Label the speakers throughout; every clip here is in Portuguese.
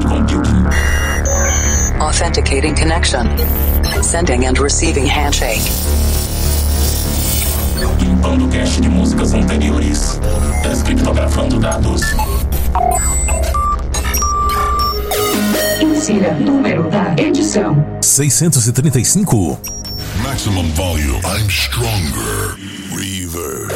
Speaker 1: cloud computing.
Speaker 2: Authenticating connection. Sending and receiving handshake.
Speaker 1: Limpando cache de músicas anteriores. Descriptografando dados.
Speaker 3: Insira número da edição:
Speaker 4: 635.
Speaker 5: Maximum volume. I'm stronger. Reverb.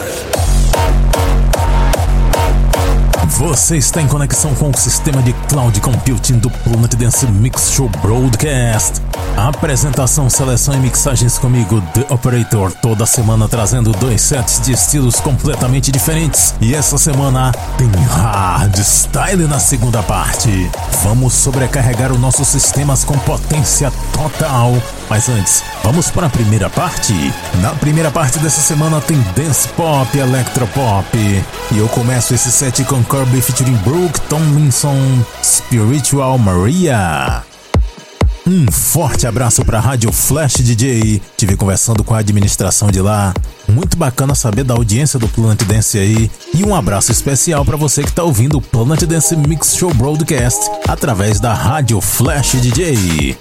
Speaker 4: Você está em conexão com o sistema de cloud computing do Planet Dance Mix Show Broadcast. Apresentação, seleção e mixagens comigo, The Operator, toda semana trazendo dois sets de estilos completamente diferentes. E essa semana tem hardstyle na segunda parte. Vamos sobrecarregar os nossos sistemas com potência total. Mas antes, vamos para a primeira parte. Na primeira parte dessa semana tem dance pop, electropop. E eu começo esse set com Kirby featuring Brooke Tomlinson, Spiritual Maria. Um forte abraço para a Rádio Flash DJ. Tive conversando com a administração de lá. Muito bacana saber da audiência do Planet Dance aí. E um abraço especial para você que está ouvindo o Planet Dance Mix Show Broadcast através da Rádio Flash DJ.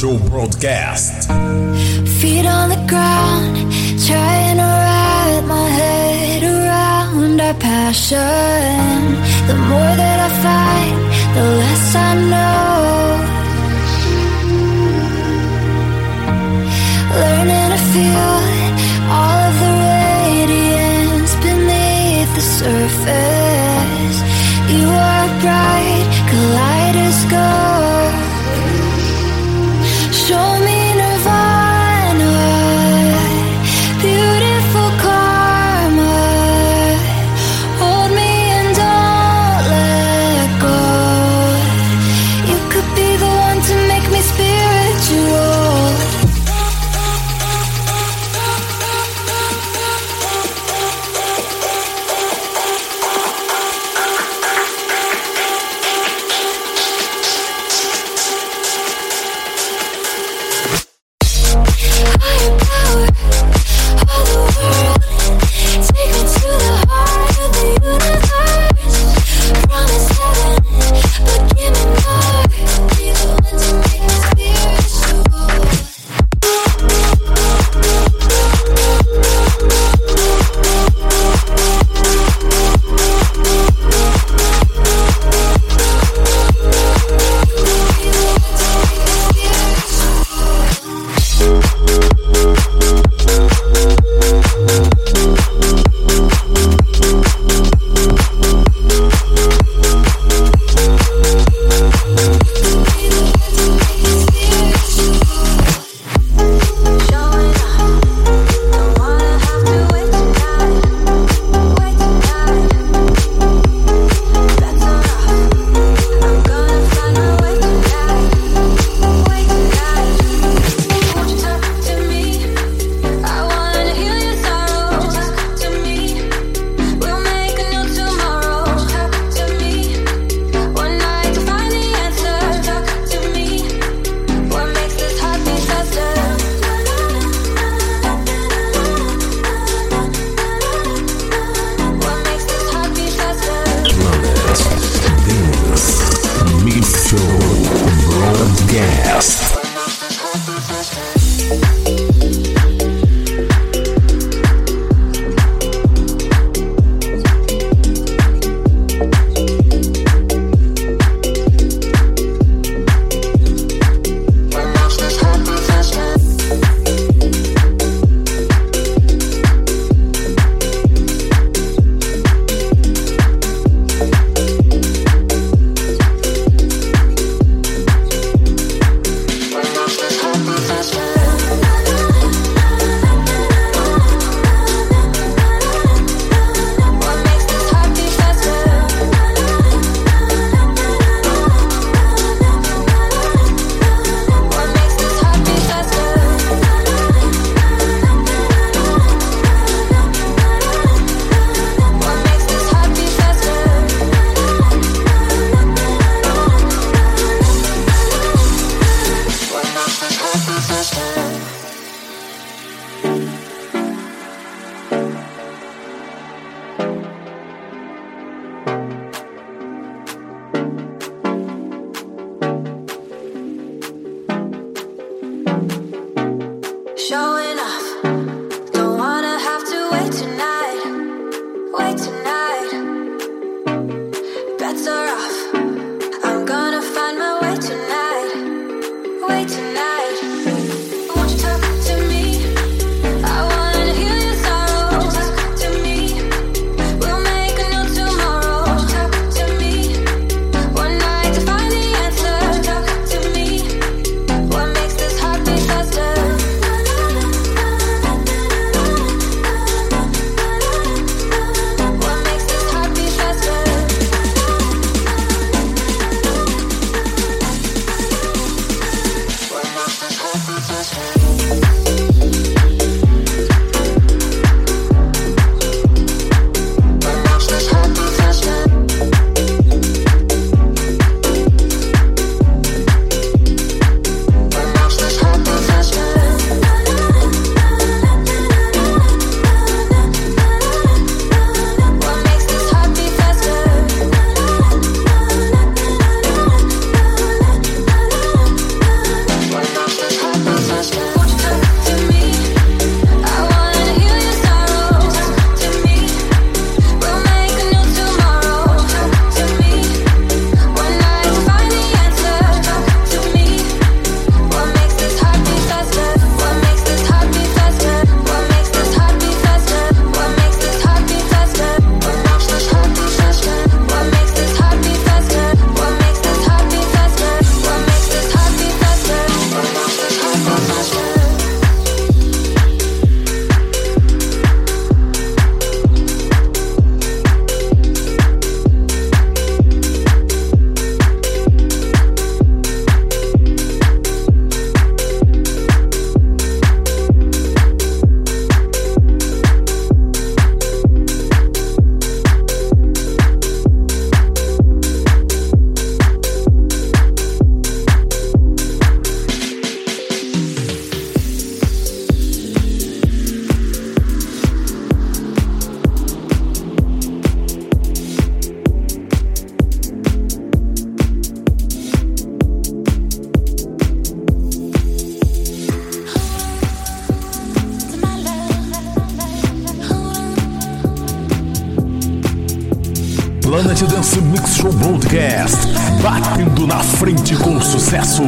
Speaker 4: Dance Mix Show Broadcast.
Speaker 6: Planet Dance Mix Show Broadcast, batendo na frente com sucesso.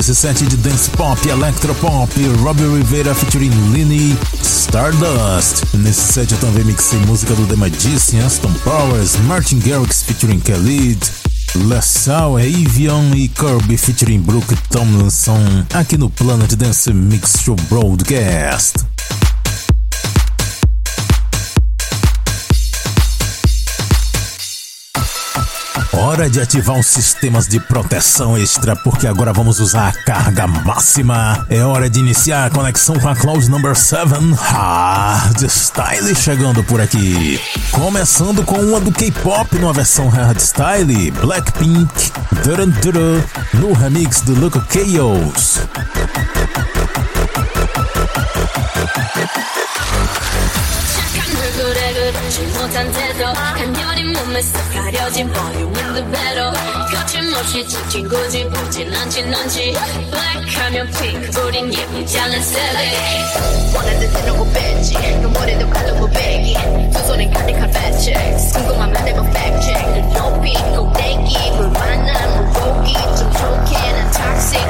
Speaker 7: Fechando esse set de dance pop, electropop, Robbie Rivera featuring Lini, Stardust. Nesse set eu também mixei música do The Magician, Aston Powers, Martin Garrix featuring Khalid, LaSalle, Avion e Kirby featuring Brooke Tomlinson, aqui no Planet Dance Mix Show Broadcast. Hora de ativar os sistemas de proteção extra, porque agora vamos usar a carga máxima. É hora de iniciar a conexão com a Cloud Number 7 Hard Style chegando por aqui. Começando com uma do K-pop numa versão Hard Style, Blackpink, Duran Duran, no remix do Luca Chaos.
Speaker 8: 착한 얼굴에 그렇지 못한 태도 간 싹 가려진 the battle. 거침없이 찍힌 굳이 보진 않진 않지. Black하면 pink 우린 예쁘지 않은 Sally 원하는 대로 뺐지. 눈물에도 칼로 무배기. 두 손에 가득한 fat checks 궁금하면 내가 fact check 늘 높이 꼭대기 물 많은 물고기. 좀 좋게 난 toxic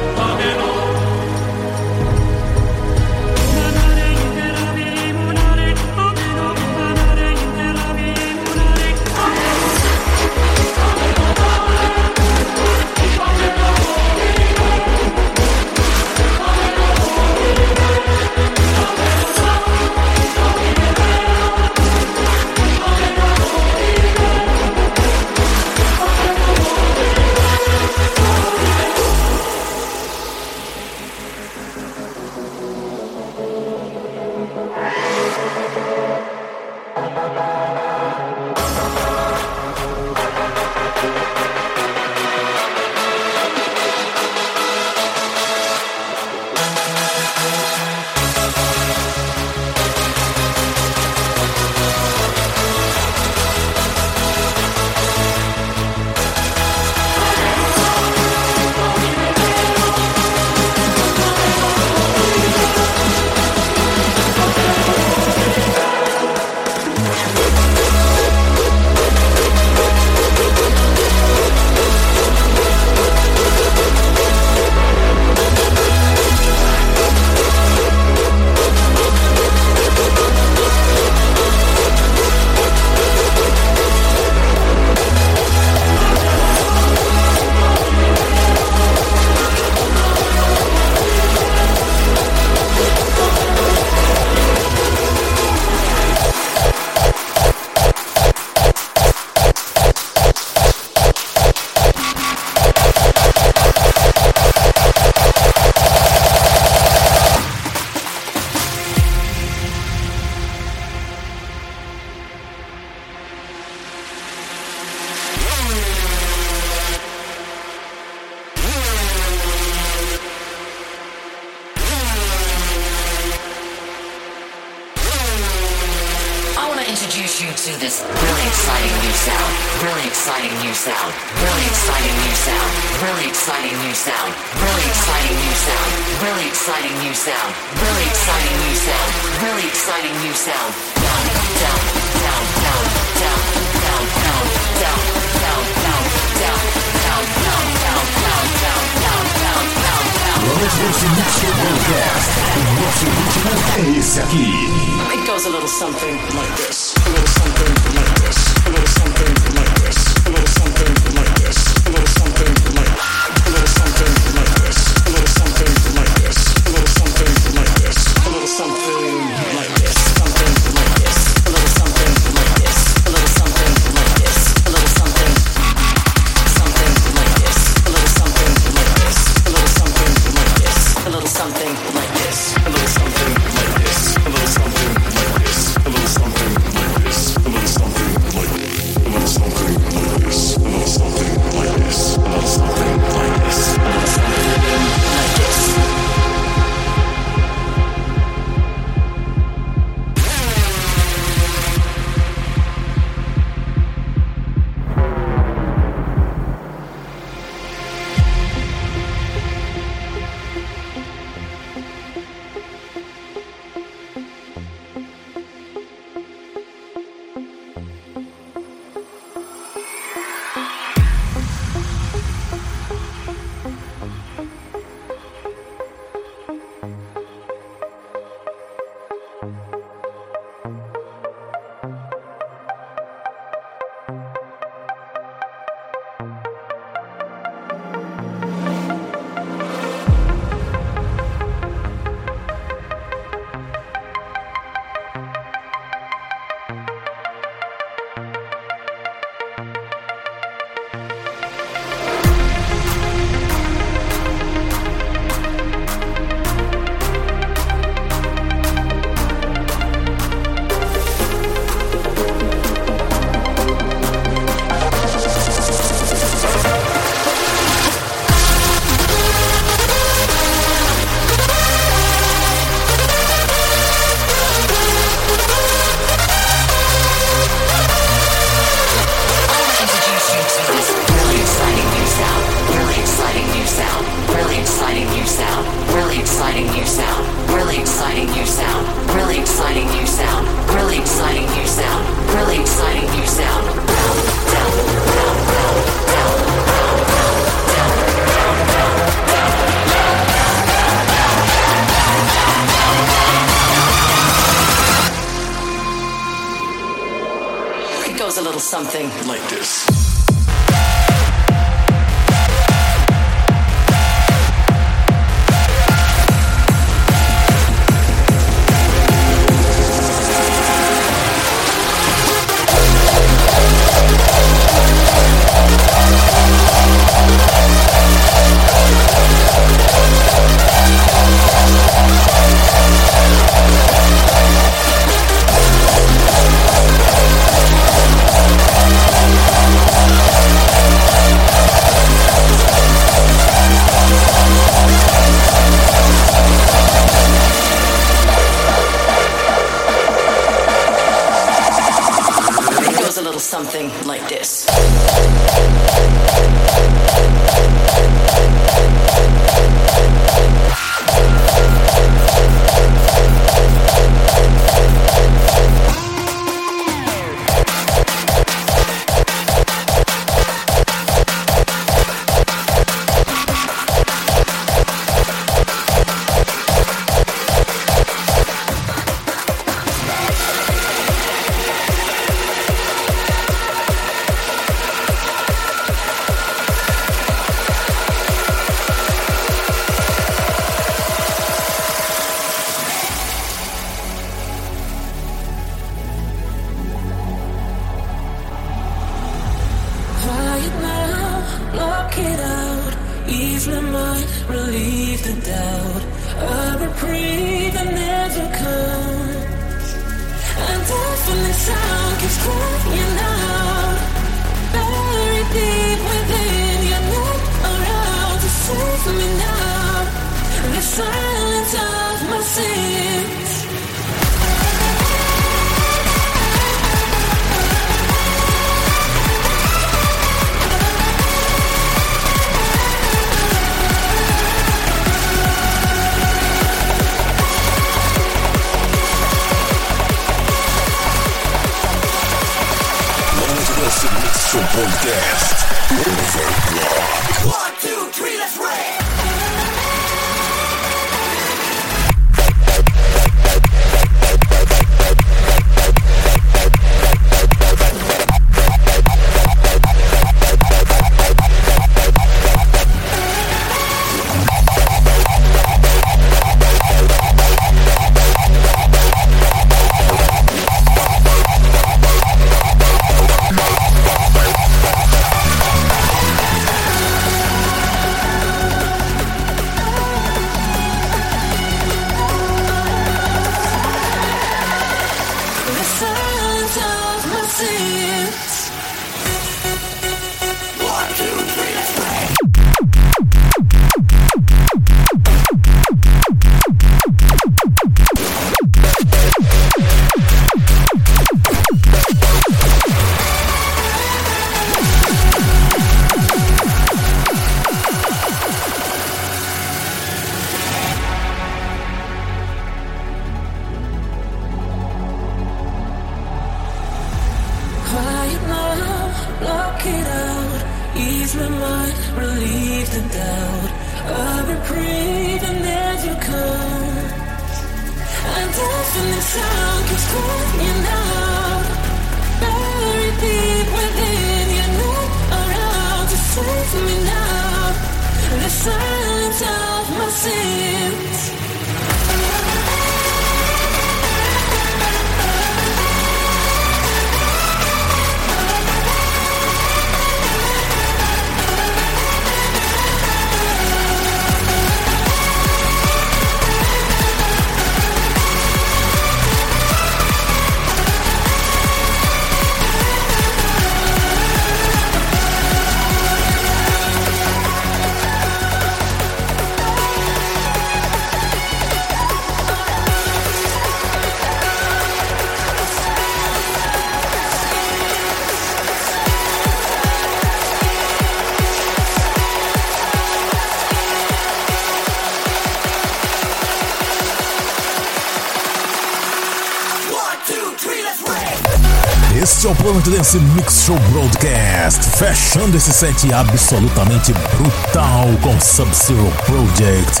Speaker 7: Este é o Planet Dance Mix Show Broadcast, fechando esse set absolutamente brutal com Sub-Zero Project,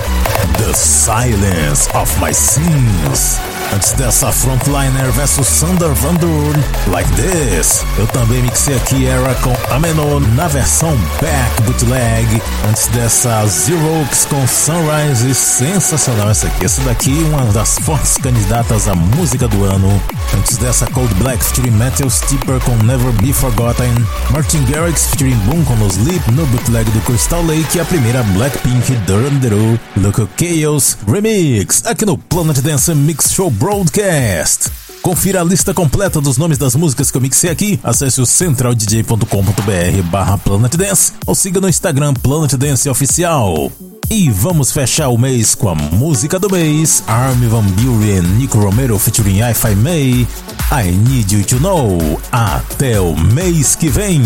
Speaker 7: The Silence of My Sins. Antes dessa Frontliner vs Thunder Van Doorn, Like This. Eu também mixei aqui Era com Ameno na versão Back Bootleg. Antes dessa Xerox com Sunrise, sensacional essa aqui. Essa daqui uma das fortes candidatas à música do ano. Antes dessa Cold Black featuring Metal Steeper com Never Be Forgotten. Martin Garrix featuring Boom com No Sleep no bootleg do Crystal Lake. E a primeira Blackpink Durandero Local Chaos Remix. Aqui no Planet Dance Mix Show Broadcast. Confira a lista completa dos nomes das músicas que eu mixei aqui. Acesse o centraldj.com.br barra Planet Dance ou siga no Instagram Planet Dance Oficial. E vamos fechar o mês com a música do mês, Armin Van Buren, Nico Romero featuring Hi-Fi May, I Need You To Know. Até o mês que vem.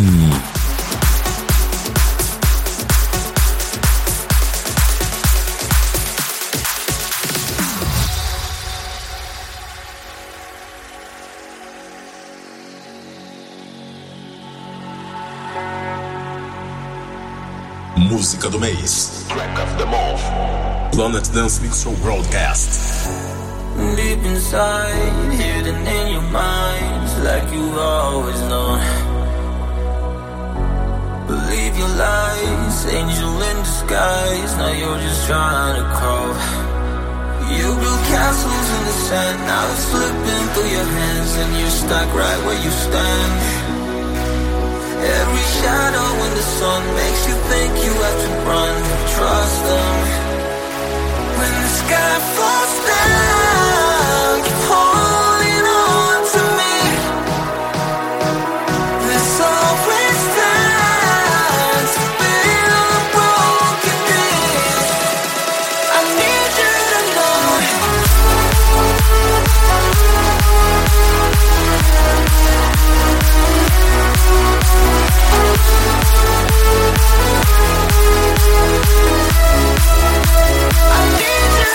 Speaker 5: Música do mês. Track of the month. Planet Dance Mix Show Broadcast.
Speaker 9: Deep inside, hidden in your mind, like you've always known. Believe your lies, angel in disguise. Now you're just trying to crawl. You build castles in the sand, now it's slipping through your hands, and you're stuck right where you stand. Every shadow in the sun makes you think you have to run. Trust them. When the sky falls down,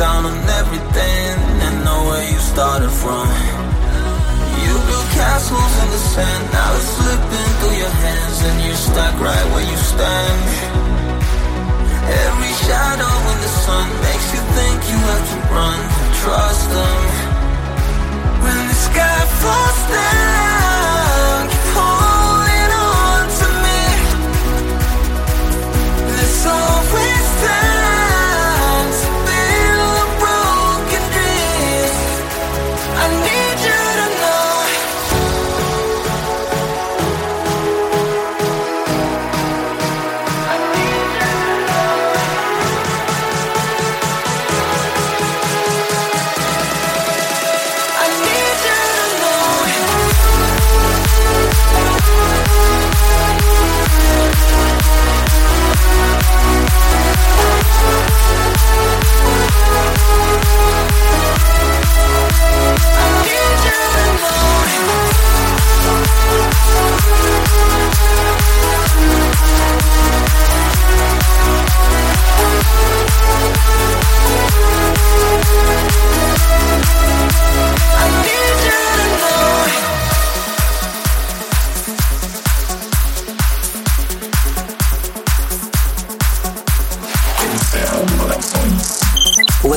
Speaker 9: down on everything and know where you started from. You built castles in the sand, now it's slipping through your hands, and you're stuck right where you stand. Every shadow in the sun makes you think you have to run. Trust them. When the sky falls down,